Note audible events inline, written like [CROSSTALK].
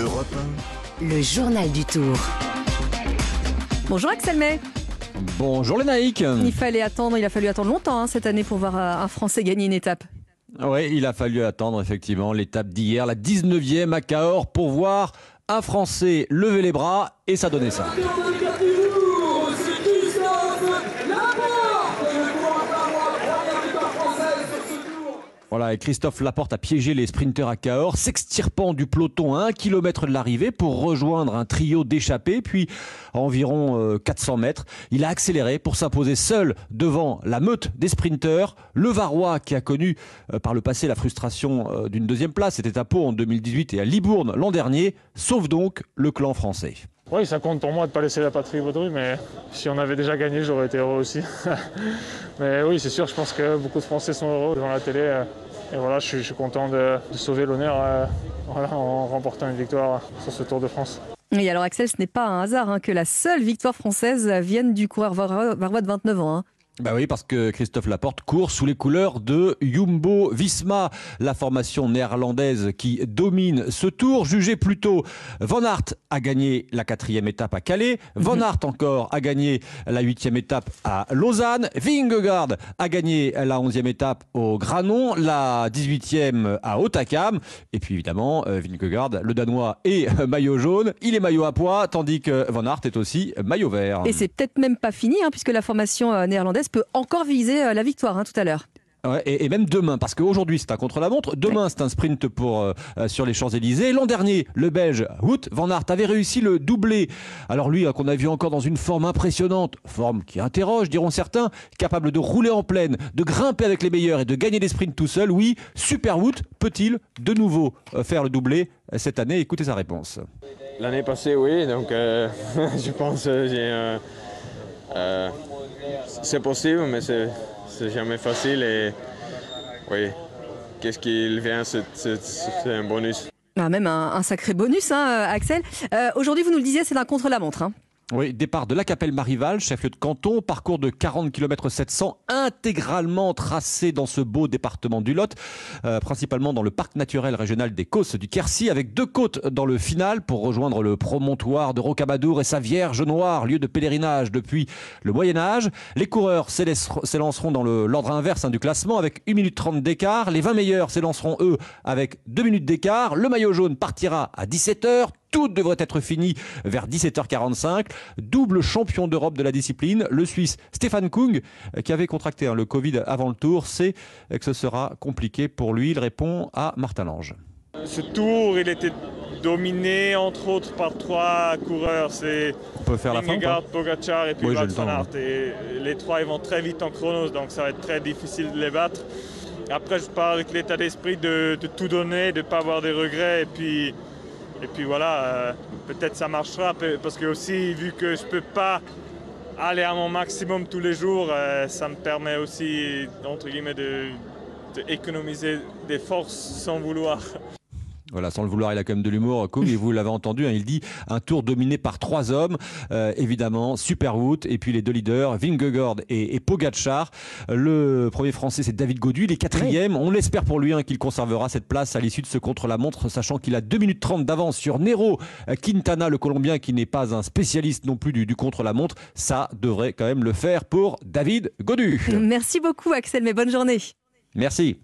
Europe Le journal du Tour. Bonjour Axel May. Bonjour les naïcs. Il fallait attendre, il a fallu attendre longtemps hein, cette année pour voir euh, un Français gagner une étape. Oui, il a fallu attendre effectivement l'étape d'hier, la 19e à Cahors, pour voir un Français lever les bras et ça donnait ça. Voilà, et Christophe Laporte a piégé les sprinteurs à Cahors, s'extirpant du peloton à un kilomètre de l'arrivée pour rejoindre un trio d'échappés, puis à environ euh, 400 mètres, il a accéléré pour s'imposer seul devant la meute des sprinteurs. Le Varois, qui a connu euh, par le passé la frustration euh, d'une deuxième place, c'était à Pau en 2018 et à Libourne l'an dernier, sauve donc le clan français. Oui, ça compte pour moi de ne pas laisser la patrie vaudrue, mais si on avait déjà gagné, j'aurais été heureux aussi. [LAUGHS] mais oui, c'est sûr, je pense que beaucoup de Français sont heureux devant la télé. euh, Et voilà, je suis, content de, sauver l'honneur euh, en remportant une victoire sur ce Tour de France. Et alors Axel, ce n'est pas un hasard hein, que la seule victoire française vienne du coureur varois de 29 ans. hein. Bah oui, parce que Christophe Laporte court sous les couleurs de Jumbo Visma, la formation néerlandaise qui domine ce tour. Jugé plutôt, Van Aert a gagné la quatrième étape à Calais. Van Aert encore a gagné la huitième étape à Lausanne. Vingegaard a gagné la onzième étape au Granon, la dix-huitième à Otakam. Et puis évidemment, euh, Vingegaard, le Danois, est euh, maillot jaune. Il est maillot à pois, tandis que Van Aert est aussi maillot vert. Et c'est peut-être même pas fini, hein, puisque la formation euh, néerlandaise peut encore viser euh, la victoire hein, tout à l'heure. Ouais, et, et même demain, parce qu'aujourd'hui c'est un contre-la-montre, demain c'est un sprint pour euh, euh, sur les Champs-Élysées. L'an dernier, le Belge Wout van Aert avait réussi le doublé. Alors lui, euh, qu'on a vu encore dans une forme impressionnante, forme qui interroge, diront certains, capable de rouler en pleine, de grimper avec les meilleurs et de gagner des sprints tout seul. Oui, Super Wout peut-il de nouveau faire le doublé cette année? Écoutez sa réponse. L'année passée, oui, donc euh, [LAUGHS] je pense que j'ai euh, c'est possible, mais c'est jamais facile et oui, qu'est-ce qu'il vient, c'est un bonus. Ah, même un, sacré bonus, hein, Axel. Euh, Aujourd'hui, vous nous le disiez, c'est un contre-la-montre. hein. Oui, départ de la Capelle Marival, chef-lieu de canton, parcours de 40 km 700, intégralement tracé dans ce beau département du Lot, euh, principalement dans le parc naturel régional des Causses du Quercy, avec deux côtes dans le final pour rejoindre le promontoire de Rocamadour et sa Vierge Noire, lieu de pèlerinage depuis le Moyen Âge. Les coureurs s'élanceront dans l'ordre inverse hein, du classement avec 1 minute 30 d'écart. Les 20 meilleurs s'élanceront eux avec 2 minutes d'écart. Le maillot jaune partira à 17h. Tout devrait être fini vers 17h45. Double champion d'Europe de la discipline, le Suisse Stéphane Kung, euh, qui avait contracté hein, le Covid avant le tour, sait euh, que ce sera compliqué pour lui. Il répond à Martin Lange. Ce Tour, il était dominé entre autres par trois coureurs. C'est On peut faire la fin Pogacar et puis Oui, van Aert. Et les trois, ils vont très vite en chronos, donc ça va être très difficile de les battre. Après, je pars avec l'état d'esprit de, de tout donner, de ne pas avoir des regrets. Et puis, et puis voilà, euh, peut-être ça marchera. Parce que aussi, vu que je peux pas aller à mon maximum tous les jours, euh, ça me permet aussi, entre guillemets, de, de économiser des forces sans vouloir. Voilà, sans le vouloir, il a quand même de l'humour. Et vous l'avez entendu, hein, il dit un tour dominé par trois hommes, euh, évidemment, Superwood, et puis les deux leaders, Vingegaard et, et Pogacar. Le premier français, c'est David Godu, il est quatrième. On l'espère pour lui hein, qu'il conservera cette place à l'issue de ce contre-la-montre, sachant qu'il a 2 minutes 30 d'avance sur Nero euh, Quintana, le Colombien, qui n'est pas un spécialiste non plus du, du contre-la-montre. Ça devrait quand même le faire pour David Godu. Merci beaucoup, Axel, mais bonne journée. Merci.